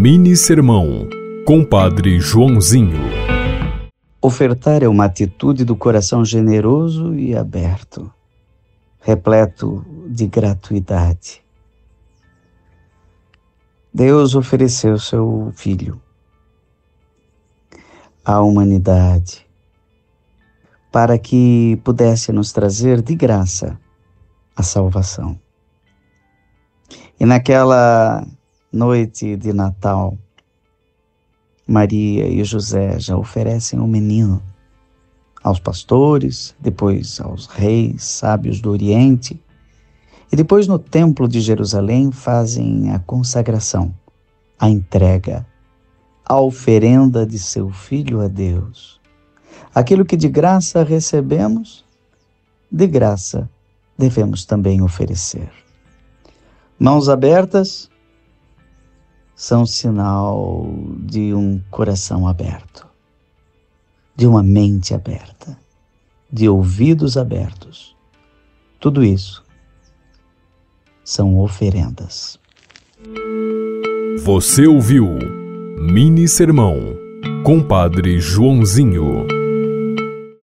Mini Sermão, Compadre Joãozinho. Ofertar é uma atitude do coração generoso e aberto, repleto de gratuidade. Deus ofereceu seu Filho à humanidade para que pudesse nos trazer de graça a salvação. E naquela noite de Natal, Maria e José já oferecem o um menino aos pastores, depois aos reis sábios do Oriente, e depois no Templo de Jerusalém fazem a consagração, a entrega, a oferenda de seu filho a Deus. Aquilo que de graça recebemos, de graça devemos também oferecer. Mãos abertas são sinal de um coração aberto, de uma mente aberta, de ouvidos abertos. Tudo isso são oferendas. Você ouviu Mini Sermão, Compadre Joãozinho.